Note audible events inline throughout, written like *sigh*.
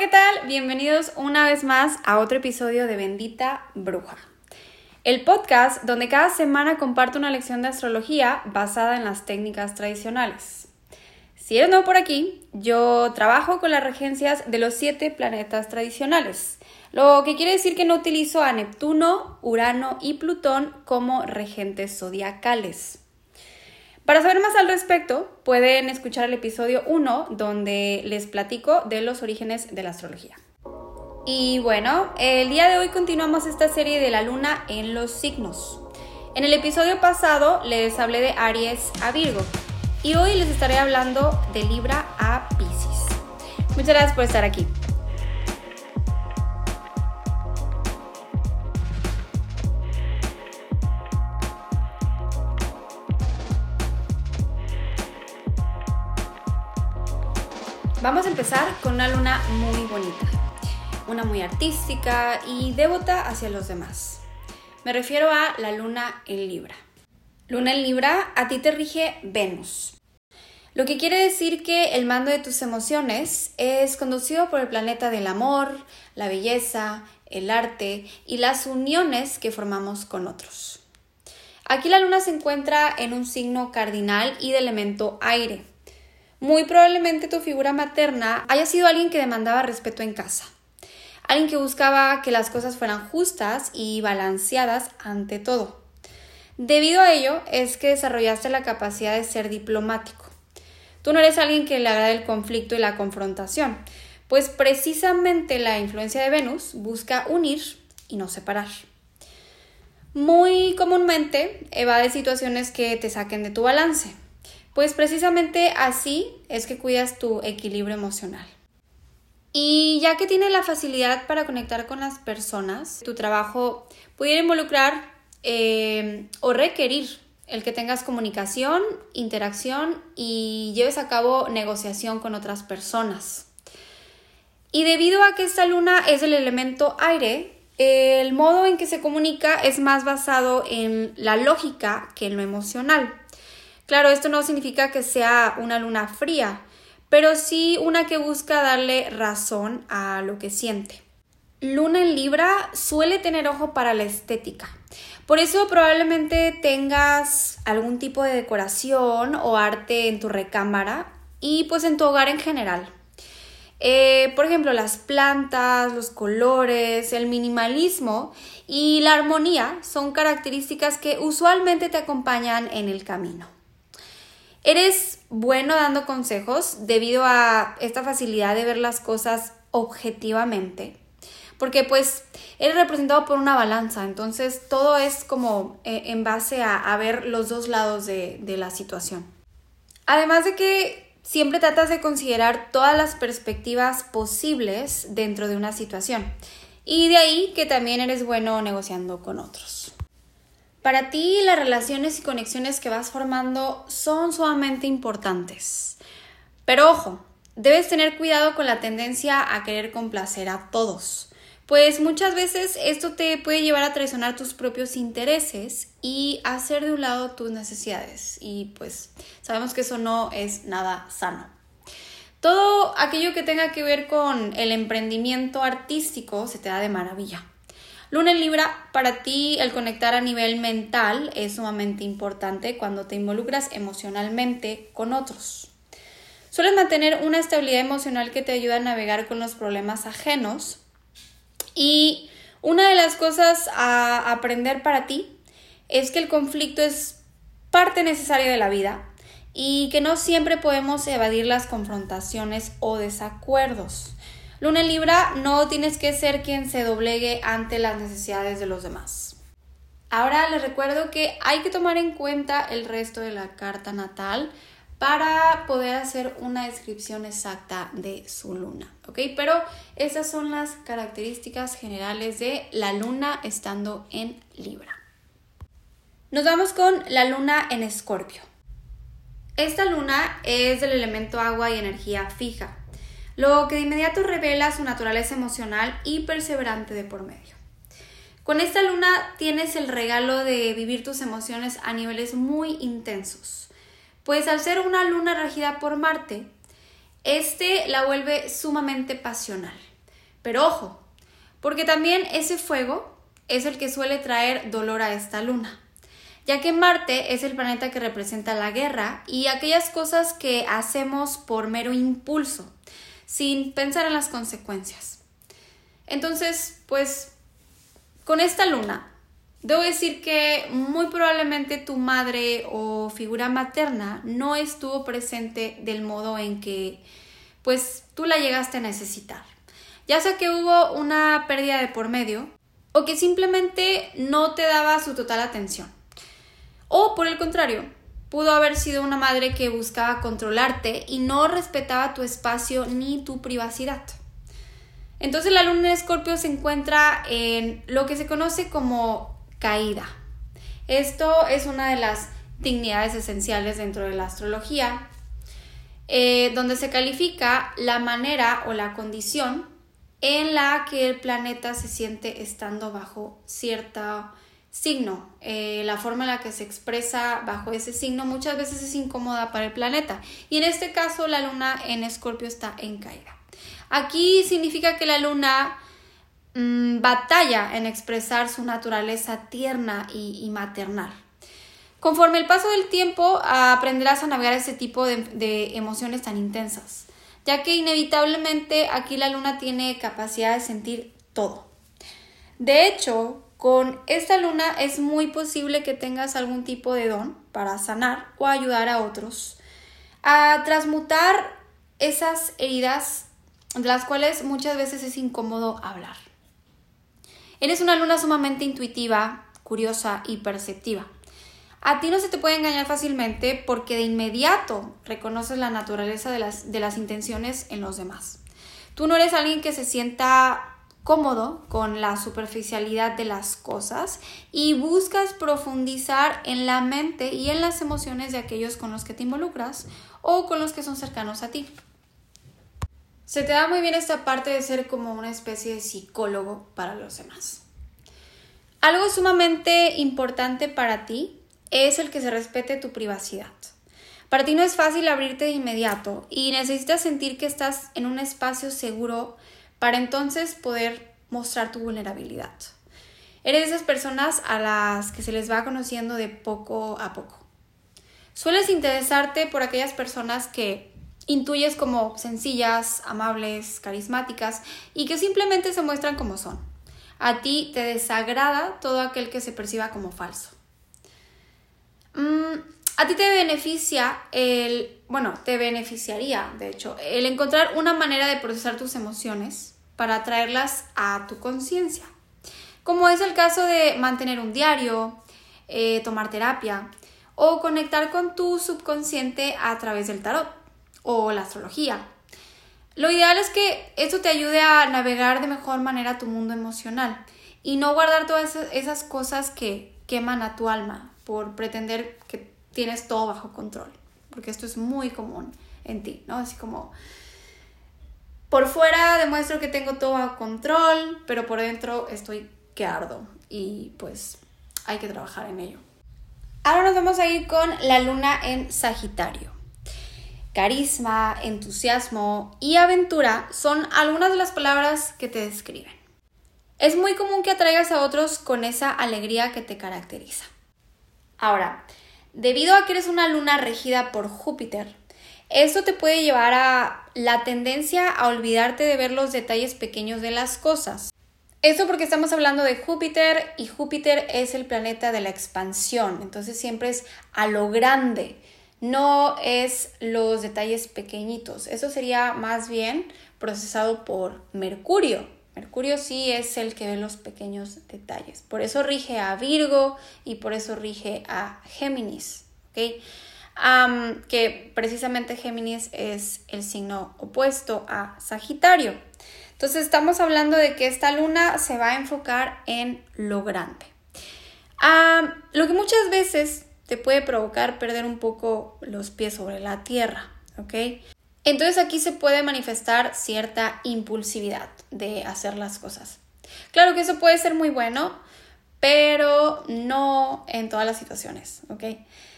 ¿qué tal? Bienvenidos una vez más a otro episodio de Bendita Bruja. El podcast donde cada semana comparto una lección de astrología basada en las técnicas tradicionales. Si eres nuevo por aquí, yo trabajo con las regencias de los siete planetas tradicionales, lo que quiere decir que no utilizo a Neptuno, Urano y Plutón como regentes zodiacales. Para saber más al respecto, pueden escuchar el episodio 1 donde les platico de los orígenes de la astrología. Y bueno, el día de hoy continuamos esta serie de la luna en los signos. En el episodio pasado les hablé de Aries a Virgo y hoy les estaré hablando de Libra a Pisces. Muchas gracias por estar aquí. Vamos a empezar con una luna muy bonita, una muy artística y devota hacia los demás. Me refiero a la luna en Libra. Luna en Libra, a ti te rige Venus. Lo que quiere decir que el mando de tus emociones es conducido por el planeta del amor, la belleza, el arte y las uniones que formamos con otros. Aquí la luna se encuentra en un signo cardinal y de elemento aire. Muy probablemente tu figura materna haya sido alguien que demandaba respeto en casa, alguien que buscaba que las cosas fueran justas y balanceadas ante todo. Debido a ello es que desarrollaste la capacidad de ser diplomático. Tú no eres alguien que le agrade el conflicto y la confrontación, pues precisamente la influencia de Venus busca unir y no separar. Muy comúnmente evade situaciones que te saquen de tu balance, pues precisamente así es que cuidas tu equilibrio emocional. Y ya que tiene la facilidad para conectar con las personas, tu trabajo pudiera involucrar eh, o requerir el que tengas comunicación, interacción y lleves a cabo negociación con otras personas. Y debido a que esta luna es el elemento aire, el modo en que se comunica es más basado en la lógica que en lo emocional. Claro, esto no significa que sea una luna fría, pero sí una que busca darle razón a lo que siente. Luna en Libra suele tener ojo para la estética. Por eso probablemente tengas algún tipo de decoración o arte en tu recámara y pues en tu hogar en general. Eh, por ejemplo, las plantas, los colores, el minimalismo y la armonía son características que usualmente te acompañan en el camino. Eres bueno dando consejos debido a esta facilidad de ver las cosas objetivamente. Porque pues eres representado por una balanza, entonces todo es como eh, en base a, ver los dos lados de, de la situación. Además de que siempre tratas de considerar todas las perspectivas posibles dentro de una situación. Y de ahí que también eres bueno negociando con otros. Para ti las relaciones y conexiones que vas formando son sumamente importantes. Pero ojo, debes tener cuidado con la tendencia a querer complacer a todos, pues muchas veces esto te puede llevar a traicionar tus propios intereses y hacer de un lado tus necesidades. Y pues sabemos que eso no es nada sano. Todo aquello que tenga que ver con el emprendimiento artístico se te da de maravilla. Luna en Libra, para ti el conectar a nivel mental es sumamente importante cuando te involucras emocionalmente con otros. Sueles mantener una estabilidad emocional que te ayuda a navegar con los problemas ajenos y una de las cosas a aprender para ti es que el conflicto es parte necesaria de la vida y que no siempre podemos evadir las confrontaciones o desacuerdos. Luna en Libra, no tienes que ser quien se doblegue ante las necesidades de los demás. Ahora les recuerdo que hay que tomar en cuenta el resto de la carta natal para poder hacer una descripción exacta de su luna, ¿ok? Pero esas son las características generales de la luna estando en Libra. Nos vamos con la luna en Escorpio. Esta luna es del elemento agua y energía fija lo que de inmediato revela su naturaleza emocional y perseverante de por medio. Con esta luna tienes el regalo de vivir tus emociones a niveles muy intensos, pues al ser una luna regida por Marte, este la vuelve sumamente pasional. Pero ojo, porque también ese fuego es el que suele traer dolor a esta luna, ya que Marte es el planeta que representa la guerra y aquellas cosas que hacemos por mero impulso, sin pensar en las consecuencias. Entonces, pues, con esta luna, debo decir que muy probablemente tu madre o figura materna no estuvo presente del modo en que, pues, tú la llegaste a necesitar ya sea que hubo una pérdida de por medio o que simplemente no te daba su total atención. O por el contrario, pudo haber sido una madre que buscaba controlarte y no respetaba tu espacio ni tu privacidad. Entonces la luna de Escorpio se encuentra en lo que se conoce como caída. Esto es una de las dignidades esenciales dentro de la astrología, eh, donde se califica la manera o la condición en la que el planeta se siente estando bajo cierto signo. Eh, la forma en la que se expresa bajo ese signo muchas veces es incómoda para el planeta. Y en este caso la luna en Escorpio está en caída. Aquí significa que la luna mm, batalla en expresar su naturaleza tierna y, maternal. Conforme el paso del tiempo aprenderás a navegar ese tipo de emociones tan intensas ya que inevitablemente aquí la luna tiene capacidad de sentir todo. De hecho, con esta luna es muy posible que tengas algún tipo de don para sanar o ayudar a otros a transmutar esas heridas de las cuales muchas veces es incómodo hablar. Eres una luna sumamente intuitiva, curiosa y perceptiva. A ti no se te puede engañar fácilmente porque de inmediato reconoces la naturaleza de las, de las intenciones en los demás. Tú no eres alguien que se sienta cómodo con la superficialidad de las cosas y buscas profundizar en la mente y en las emociones de aquellos con los que te involucras o con los que son cercanos a ti. Se te da muy bien esta parte de ser como una especie de psicólogo para los demás. Algo sumamente importante para ti es el que se respete tu privacidad. Para ti no es fácil abrirte de inmediato y necesitas sentir que estás en un espacio seguro para entonces poder mostrar tu vulnerabilidad. Eres de esas personas a las que se les va conociendo de poco a poco. Sueles interesarte por aquellas personas que intuyes como sencillas, amables, carismáticas y que simplemente se muestran como son. A ti te desagrada todo aquel que se perciba como falso. Mm, a ti te beneficia el, bueno, te beneficiaría, de hecho, el encontrar una manera de procesar tus emociones para traerlas a tu conciencia. Como es el caso de mantener un diario, eh, tomar terapia o conectar con tu subconsciente a través del tarot o la astrología. Lo ideal es que esto te ayude a navegar de mejor manera tu mundo emocional y no guardar todas esas cosas que queman a tu alma, por pretender que tienes todo bajo control, porque esto es muy común en ti, ¿no? Así como, por fuera demuestro que tengo todo bajo control, pero por dentro estoy que ardo y pues hay que trabajar en ello. Ahora nos vamos a ir con la luna en Sagitario. Carisma, entusiasmo y aventura son algunas de las palabras que te describen. Es muy común que atraigas a otros con esa alegría que te caracteriza. Ahora, debido a que eres una luna regida por Júpiter, esto te puede llevar a la tendencia a olvidarte de ver los detalles pequeños de las cosas. Esto porque estamos hablando de Júpiter y Júpiter es el planeta de la expansión, entonces siempre es a lo grande, no es los detalles pequeñitos. Eso sería más bien procesado por Mercurio, Mercurio sí es el que ve los pequeños detalles. Por eso rige a Virgo y por eso rige a Géminis. que precisamente Géminis es el signo opuesto a Sagitario. Entonces estamos hablando de que esta luna se va a enfocar en lo grande. lo que muchas veces te puede provocar perder un poco los pies sobre la tierra, ¿ok? Entonces aquí se puede manifestar cierta impulsividad de hacer las cosas. Claro que eso puede ser muy bueno, pero no en todas las situaciones, ¿ok?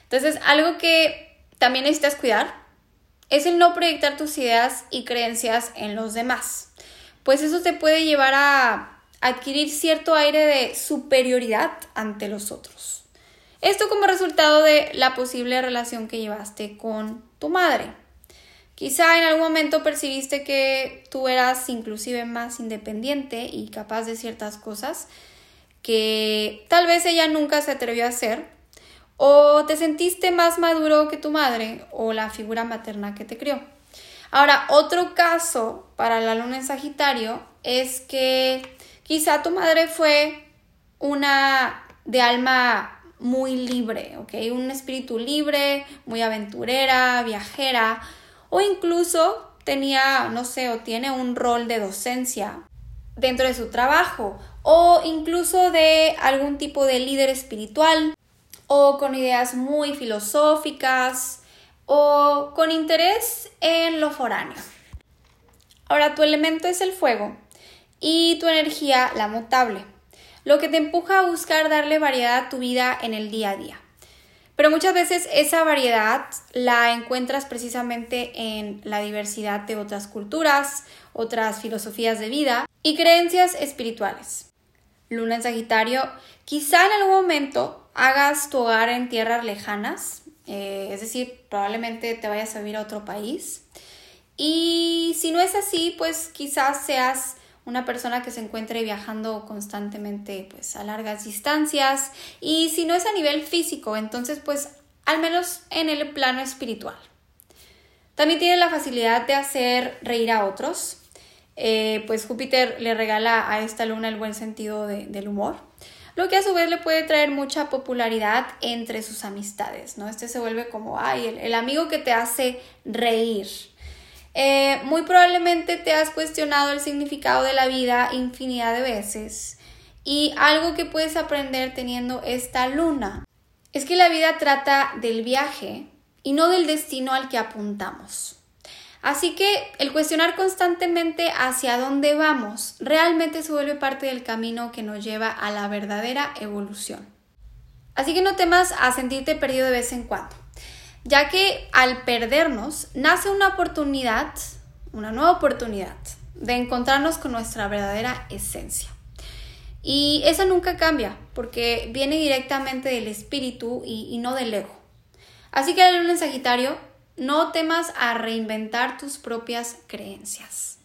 Entonces algo que también necesitas cuidar es el no proyectar tus ideas y creencias en los demás. pues eso te puede llevar a adquirir cierto aire de superioridad ante los otros. Esto como resultado de la posible relación que llevaste con tu madre. Quizá en algún momento percibiste que tú eras inclusive más independiente y capaz de ciertas cosas que tal vez ella nunca se atrevió a hacer, o te sentiste más maduro que tu madre o la figura materna que te crió. Ahora, otro caso para la luna en Sagitario es que quizá tu madre fue una de alma muy libre. Un espíritu libre, muy aventurera, viajera, o incluso tenía, no sé, o tiene un rol de docencia dentro de su trabajo o incluso de algún tipo de líder espiritual o con ideas muy filosóficas o con interés en lo foráneo. Ahora, tu elemento es el fuego y tu energía la mutable, lo que te empuja a buscar darle variedad a tu vida en el día a día. Pero muchas veces esa variedad la encuentras precisamente en la diversidad de otras culturas, otras filosofías de vida y creencias espirituales. Luna en Sagitario, quizá en algún momento hagas tu hogar en tierras lejanas, eh, es decir, probablemente te vayas a vivir a otro país. Y si no es así, pues quizás seas una persona que se encuentre viajando constantemente pues a largas distancias y si no es a nivel físico, entonces pues al menos en el plano espiritual. También tiene la facilidad de hacer reír a otros, eh, pues Júpiter le regala a esta luna el buen sentido del humor, lo que a su vez le puede traer mucha popularidad entre sus amistades, ¿no? Este se vuelve como, ay, el amigo que te hace reír, eh, muy probablemente te has cuestionado el significado de la vida infinidad de veces y algo que puedes aprender teniendo esta luna es que la vida trata del viaje y no del destino al que apuntamos. Así que el cuestionar constantemente hacia dónde vamos realmente se vuelve parte del camino que nos lleva a la verdadera evolución. Así que no temas a sentirte perdido de vez en cuando ya que al perdernos nace una oportunidad, una nueva oportunidad de encontrarnos con nuestra verdadera esencia. Y esa nunca cambia, porque viene directamente del espíritu y, no del ego. Así que al en Sagitario, no temas a reinventar tus propias creencias.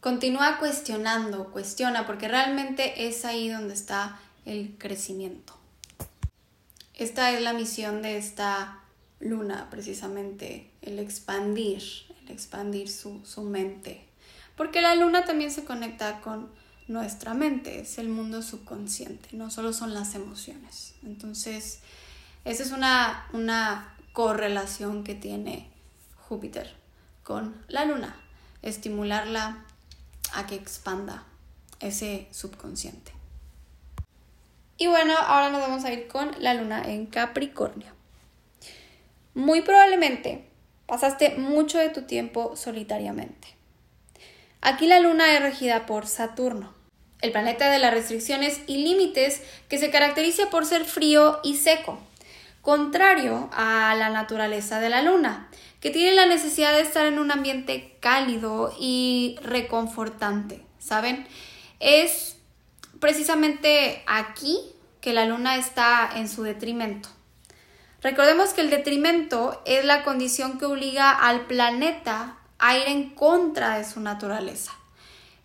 Continúa cuestionando, cuestiona, porque realmente es ahí donde está el crecimiento. Esta es la misión de esta luna, precisamente, el expandir, el expandir su, su mente. Porque la luna también se conecta con nuestra mente, es el mundo subconsciente, no solo son las emociones. Entonces, esa es una, una correlación que tiene Júpiter con la luna, estimularla a que expanda ese subconsciente. Y bueno, ahora nos vamos a ir con la luna en Capricornio. Muy probablemente pasaste mucho de tu tiempo solitariamente. Aquí la luna es regida por Saturno, el planeta de las restricciones y límites que se caracteriza por ser frío y seco, contrario a la naturaleza de la luna, que tiene la necesidad de estar en un ambiente cálido y reconfortante, ¿saben? Es precisamente aquí que la luna está en su detrimento. Recordemos que el detrimento es la condición que obliga al planeta a ir en contra de su naturaleza.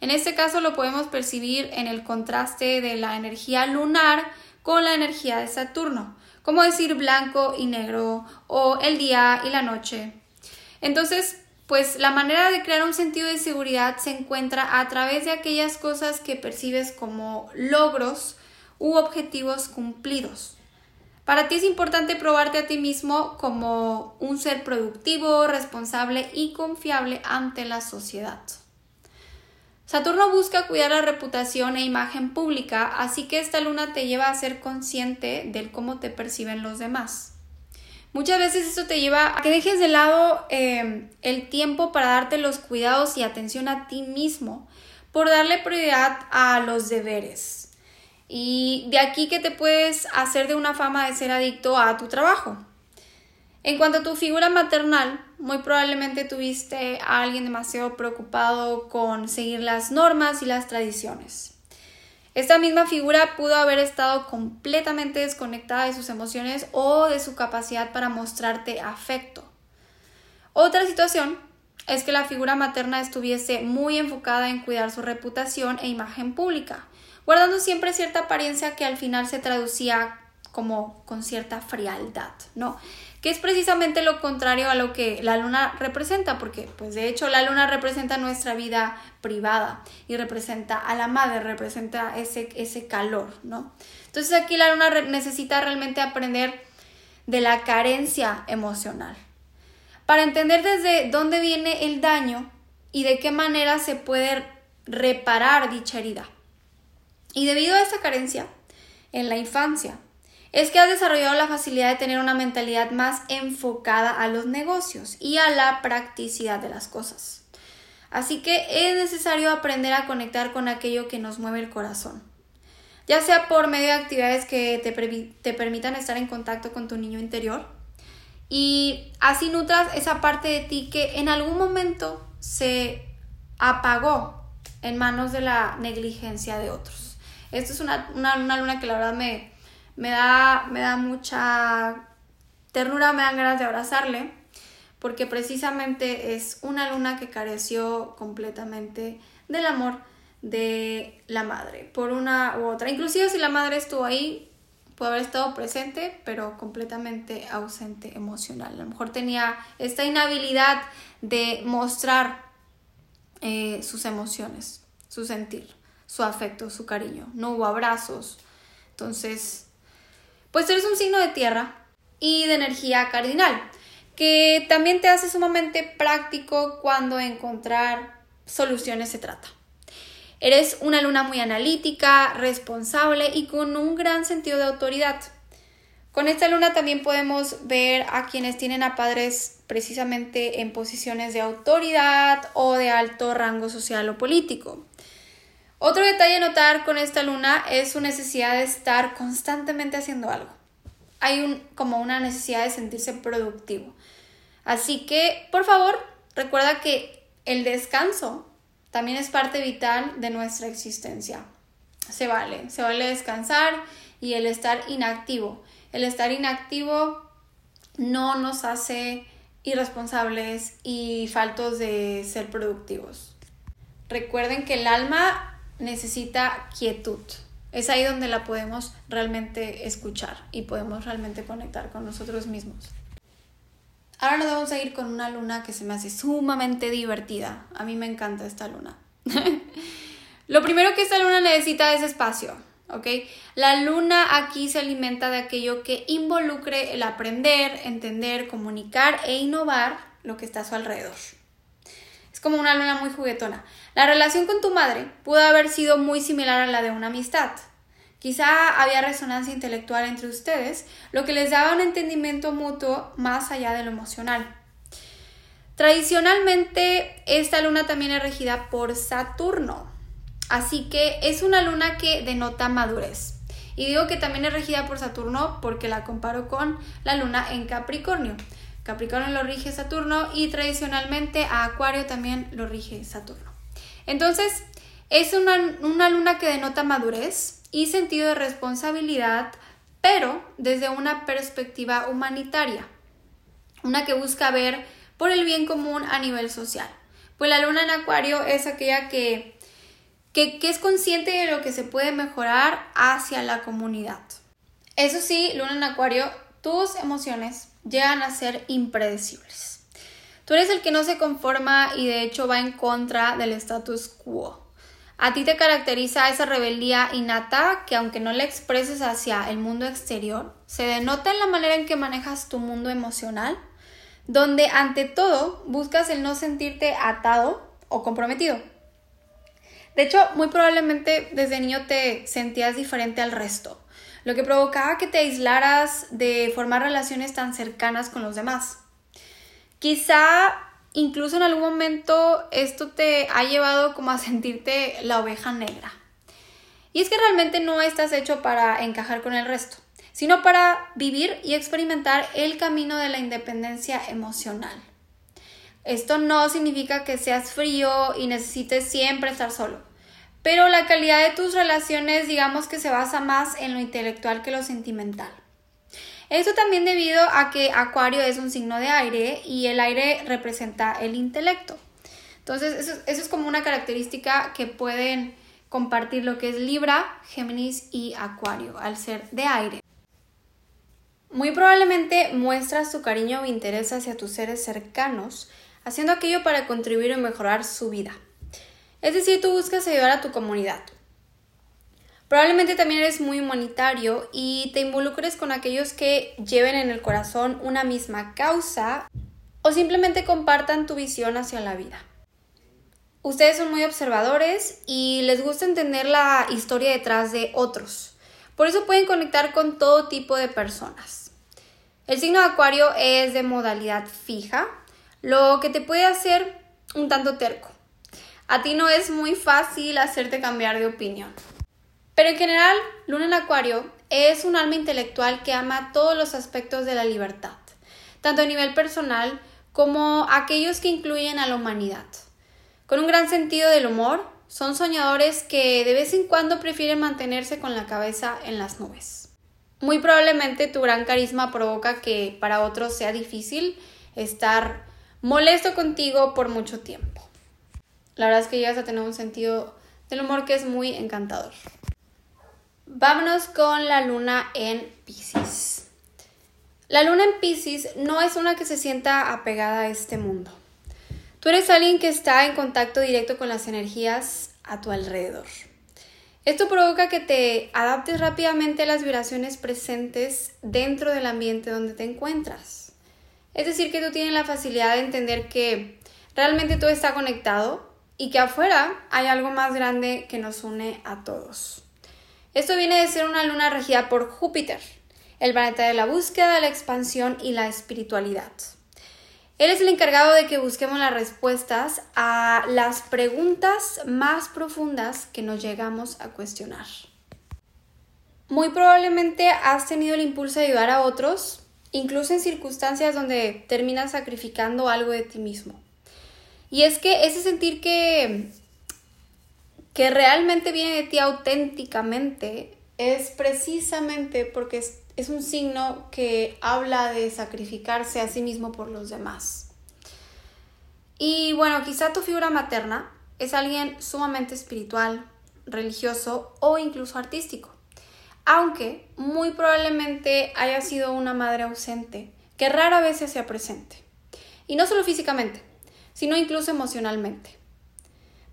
En este caso lo podemos percibir en el contraste de la energía lunar con la energía de Saturno, como decir blanco y negro o el día y la noche. Entonces, pues la manera de crear un sentido de seguridad se encuentra a través de aquellas cosas que percibes como logros u objetivos cumplidos. Para ti es importante probarte a ti mismo como un ser productivo, responsable y confiable ante la sociedad. Saturno busca cuidar la reputación e imagen pública, así que esta luna te lleva a ser consciente del cómo te perciben los demás. Muchas veces esto te lleva a que dejes de lado eh, el tiempo para darte los cuidados y atención a ti mismo, por darle prioridad a los deberes. Y de aquí que te puedes hacer de una fama de ser adicto a tu trabajo. En cuanto a tu figura maternal, muy probablemente tuviste a alguien demasiado preocupado con seguir las normas y las tradiciones. Esta misma figura pudo haber estado completamente desconectada de sus emociones o de su capacidad para mostrarte afecto. Otra situación es que la figura materna estuviese muy enfocada en cuidar su reputación e imagen pública, guardando siempre cierta apariencia que al final se traducía como con cierta frialdad, ¿no? Que es precisamente lo contrario a lo que la luna representa, porque pues de hecho la luna representa nuestra vida privada y representa a la madre, representa ese, ese calor, ¿no? Entonces aquí la luna necesita realmente aprender de la carencia emocional, para entender desde dónde viene el daño y de qué manera se puede reparar dicha herida. Y debido a esta carencia en la infancia, es que has desarrollado la facilidad de tener una mentalidad más enfocada a los negocios y a la practicidad de las cosas. Así que es necesario aprender a conectar con aquello que nos mueve el corazón, ya sea por medio de actividades que te, te permitan estar en contacto con tu niño interior y así nutras esa parte de ti que en algún momento se apagó en manos de la negligencia de otros. Esto es una, una, una luna que la verdad me, me da, me da mucha ternura, me dan ganas de abrazarle, porque precisamente es una luna que careció completamente del amor de la madre, por una u otra. Inclusive si la madre estuvo ahí, puede haber estado presente, pero completamente ausente emocional. A lo mejor tenía esta inhabilidad de mostrar eh, sus emociones, su sentir, su afecto, su cariño. No hubo abrazos. Entonces, pues eres un signo de tierra y de energía cardinal, que también te hace sumamente práctico cuando encontrar soluciones se trata. Eres una luna muy analítica, responsable y con un gran sentido de autoridad. Con esta luna también podemos ver a quienes tienen a padres precisamente en posiciones de autoridad o de alto rango social o político. Otro detalle a notar con esta luna es su necesidad de estar constantemente haciendo algo. Hay un, como una necesidad de sentirse productivo. Así que, por favor, recuerda que el descanso también es parte vital de nuestra existencia. Se vale, se vale descansar y el estar inactivo. El estar inactivo no nos hace irresponsables y faltos de ser productivos. Recuerden que el alma necesita quietud. Es ahí donde la podemos realmente escuchar y podemos realmente conectar con nosotros mismos. Ahora nos vamos a ir con una luna que se me hace sumamente divertida. A mí me encanta esta luna. *laughs* Lo primero que esta luna necesita es espacio, ¿ok? La luna aquí se alimenta de aquello que involucre el aprender, entender, comunicar e innovar lo que está a su alrededor como una luna muy juguetona. La relación con tu madre pudo haber sido muy similar a la de una amistad. Quizá había resonancia intelectual entre ustedes, lo que les daba un entendimiento mutuo más allá de lo emocional. Tradicionalmente, esta luna también es regida por Saturno, así que es una luna que denota madurez. Y digo que también es regida por Saturno porque la comparo con la luna en Capricornio. Capricornio lo rige Saturno y tradicionalmente a Acuario también lo rige Saturno. Entonces, es una, una luna que denota madurez y sentido de responsabilidad, pero desde una perspectiva humanitaria, una que busca ver por el bien común a nivel social. Pues la luna en Acuario es aquella que, que, que es consciente de lo que se puede mejorar hacia la comunidad. Eso sí, luna en Acuario, tus emociones llegan a ser impredecibles. Tú eres el que no se conforma y de hecho va en contra del status quo. A ti te caracteriza esa rebeldía innata que aunque no la expreses hacia el mundo exterior, se denota en la manera en que manejas tu mundo emocional, donde ante todo buscas el no sentirte atado o comprometido. De hecho, muy probablemente desde niño te sentías diferente al resto lo que provocaba que te aislaras de formar relaciones tan cercanas con los demás. Quizá incluso en algún momento esto te ha llevado como a sentirte la oveja negra. Y es que realmente no estás hecho para encajar con el resto, sino para vivir y experimentar el camino de la independencia emocional. Esto no significa que seas frío y necesites siempre estar solo, pero la calidad de tus relaciones digamos que se basa más en lo intelectual que lo sentimental. Esto también debido a que Acuario es un signo de aire y el aire representa el intelecto. Entonces, eso, es como una característica que pueden compartir lo que es Libra, Géminis y Acuario, al ser de aire. Muy probablemente muestras tu cariño o interés hacia tus seres cercanos, haciendo aquello para contribuir y mejorar su vida. Es decir, tú buscas ayudar a tu comunidad. Probablemente también eres muy humanitario y te involucres con aquellos que lleven en el corazón una misma causa o simplemente compartan tu visión hacia la vida. Ustedes son muy observadores y les gusta entender la historia detrás de otros. Por eso pueden conectar con todo tipo de personas. El signo de Acuario es de modalidad fija, lo que te puede hacer un tanto terco. A ti no es muy fácil hacerte cambiar de opinión. Pero en general, Luna en Acuario es un alma intelectual que ama todos los aspectos de la libertad, tanto a nivel personal como aquellos que incluyen a la humanidad. Con un gran sentido del humor, son soñadores que de vez en cuando prefieren mantenerse con la cabeza en las nubes. Muy probablemente tu gran carisma provoca que para otros sea difícil estar molesto contigo por mucho tiempo. La verdad es que llegas a tener un sentido del humor que es muy encantador. Vámonos con la luna en Pisces. La luna en Pisces no es una que se sienta apegada a este mundo. Tú eres alguien que está en contacto directo con las energías a tu alrededor. Esto provoca que te adaptes rápidamente a las vibraciones presentes dentro del ambiente donde te encuentras. Es decir, que tú tienes la facilidad de entender que realmente todo está conectado y que afuera hay algo más grande que nos une a todos. Esto viene de ser una luna regida por Júpiter, el planeta de la búsqueda, la expansión y la espiritualidad. Él es el encargado de que busquemos las respuestas a las preguntas más profundas que nos llegamos a cuestionar. Muy probablemente has tenido el impulso de ayudar a otros, incluso en circunstancias donde terminas sacrificando algo de ti mismo. Y es que ese sentir que, que realmente viene de ti auténticamente es precisamente porque es, es un signo que habla de sacrificarse a sí mismo por los demás. Y bueno, quizá tu figura materna es alguien sumamente espiritual, religioso o incluso artístico, aunque muy probablemente haya sido una madre ausente que rara vez se hacía presente. Y no solo físicamente, sino incluso emocionalmente.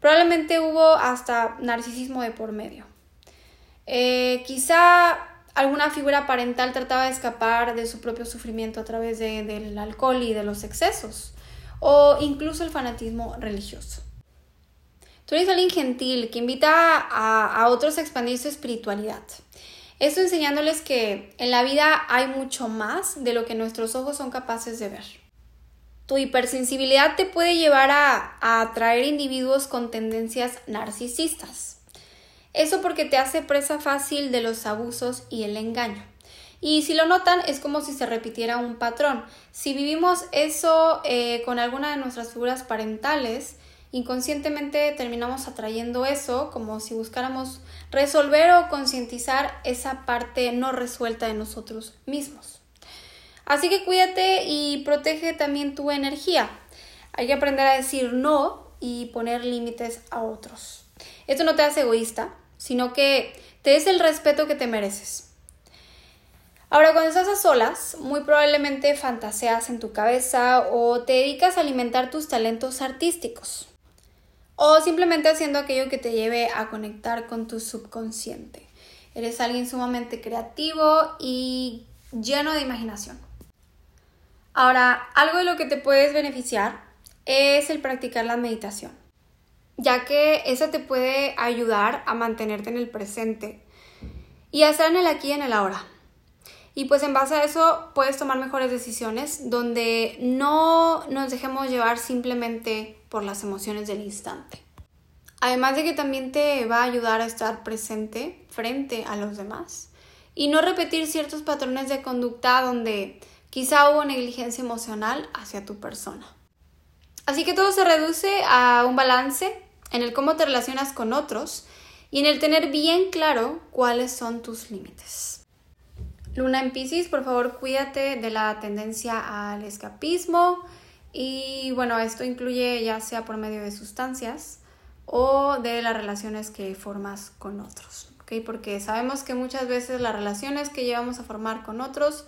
Probablemente hubo hasta narcisismo de por medio. Eh, quizá alguna figura parental trataba de escapar de su propio sufrimiento a través del alcohol y de los excesos, o incluso el fanatismo religioso. Tú eres alguien gentil que invita a, a otros a expandir su espiritualidad. Esto enseñándoles que en la vida hay mucho más de lo que nuestros ojos son capaces de ver. Tu hipersensibilidad te puede llevar a, atraer individuos con tendencias narcisistas. Eso porque te hace presa fácil de los abusos y el engaño. Y si lo notan, es como si se repitiera un patrón. Si vivimos eso eh, con alguna de nuestras figuras parentales, inconscientemente terminamos atrayendo eso como si buscáramos resolver o concientizar esa parte no resuelta de nosotros mismos. Así que cuídate y protege también tu energía. Hay que aprender a decir no y poner límites a otros. Esto no te hace egoísta, sino que te des el respeto que te mereces. Ahora, cuando estás a solas, muy probablemente fantaseas en tu cabeza o te dedicas a alimentar tus talentos artísticos. O simplemente haciendo aquello que te lleve a conectar con tu subconsciente. Eres alguien sumamente creativo y lleno de imaginación. Ahora, algo de lo que te puedes beneficiar es el practicar la meditación, ya que eso te puede ayudar a mantenerte en el presente y a estar en el aquí y en el ahora. Y pues en base a eso puedes tomar mejores decisiones donde no nos dejemos llevar simplemente por las emociones del instante. Además de que también te va a ayudar a estar presente frente a los demás y no repetir ciertos patrones de conducta donde Quizá hubo negligencia emocional hacia tu persona. Así que todo se reduce a un balance en el cómo te relacionas con otros y en el tener bien claro cuáles son tus límites. Luna en Pisces, por favor cuídate de la tendencia al escapismo y bueno, esto incluye ya sea por medio de sustancias o de las relaciones que formas con otros, ¿ok? Porque sabemos que muchas veces las relaciones que llevamos a formar con otros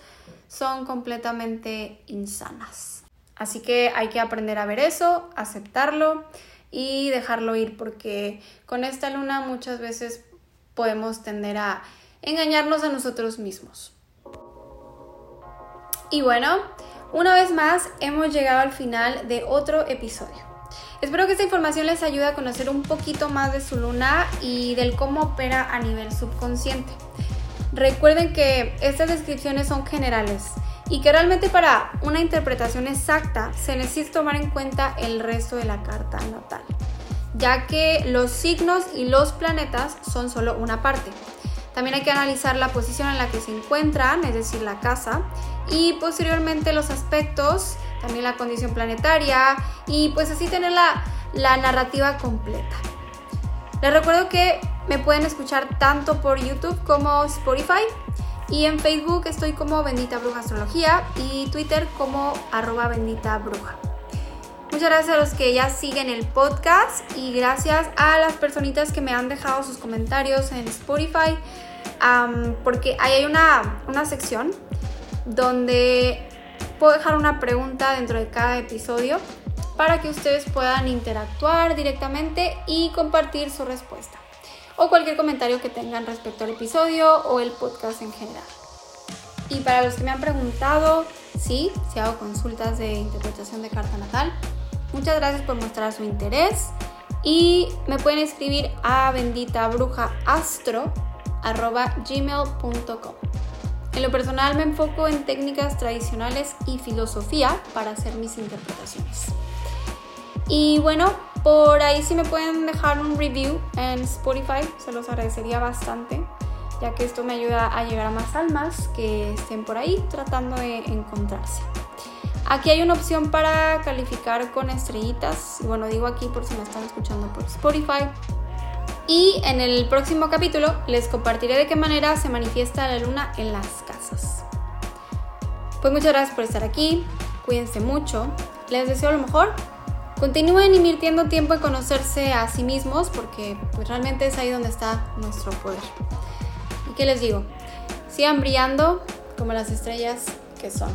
son completamente insanas. Así que hay que aprender a ver eso, aceptarlo y dejarlo ir porque con esta luna muchas veces podemos tender a engañarnos a nosotros mismos. Y bueno, una vez más hemos llegado al final de otro episodio. Espero que esta información les ayude a conocer un poquito más de su luna y del cómo opera a nivel subconsciente. Recuerden que estas descripciones son generales y que realmente para una interpretación exacta se necesita tomar en cuenta el resto de la carta natal, ya que los signos y los planetas son solo una parte. También hay que analizar la posición en la que se encuentran, es decir, la casa, y posteriormente los aspectos, también la condición planetaria, y pues así tener la, la narrativa completa. Les recuerdo que me pueden escuchar tanto por YouTube como Spotify y en Facebook estoy como Bendita Bruja Astrología y Twitter como arroba bendita bruja. Muchas gracias a los que ya siguen el podcast y gracias a las personitas que me han dejado sus comentarios en Spotify, porque ahí hay una, una sección donde puedo dejar una pregunta dentro de cada episodio para que ustedes puedan interactuar directamente y compartir su respuesta o cualquier comentario que tengan respecto al episodio o el podcast en general. Y para los que me han preguntado, sí, si hago consultas de interpretación de carta natal, muchas gracias por mostrar su interés y me pueden escribir a benditabrujastro.gmail.com. En lo personal me enfoco en técnicas tradicionales y filosofía para hacer mis interpretaciones. Y bueno, por ahí si me pueden dejar un review en Spotify, se los agradecería bastante, ya que esto me ayuda a llegar a más almas que estén por ahí tratando de encontrarse. Aquí hay una opción para calificar con estrellitas, bueno, digo aquí por si me están escuchando por Spotify. Y en el próximo capítulo les compartiré de qué manera se manifiesta la luna en las casas. Pues muchas gracias por estar aquí, cuídense mucho, les deseo lo mejor Continúen invirtiendo tiempo en conocerse a sí mismos porque pues, realmente es ahí donde está nuestro poder. ¿Y qué les digo? Sigan brillando como las estrellas que son.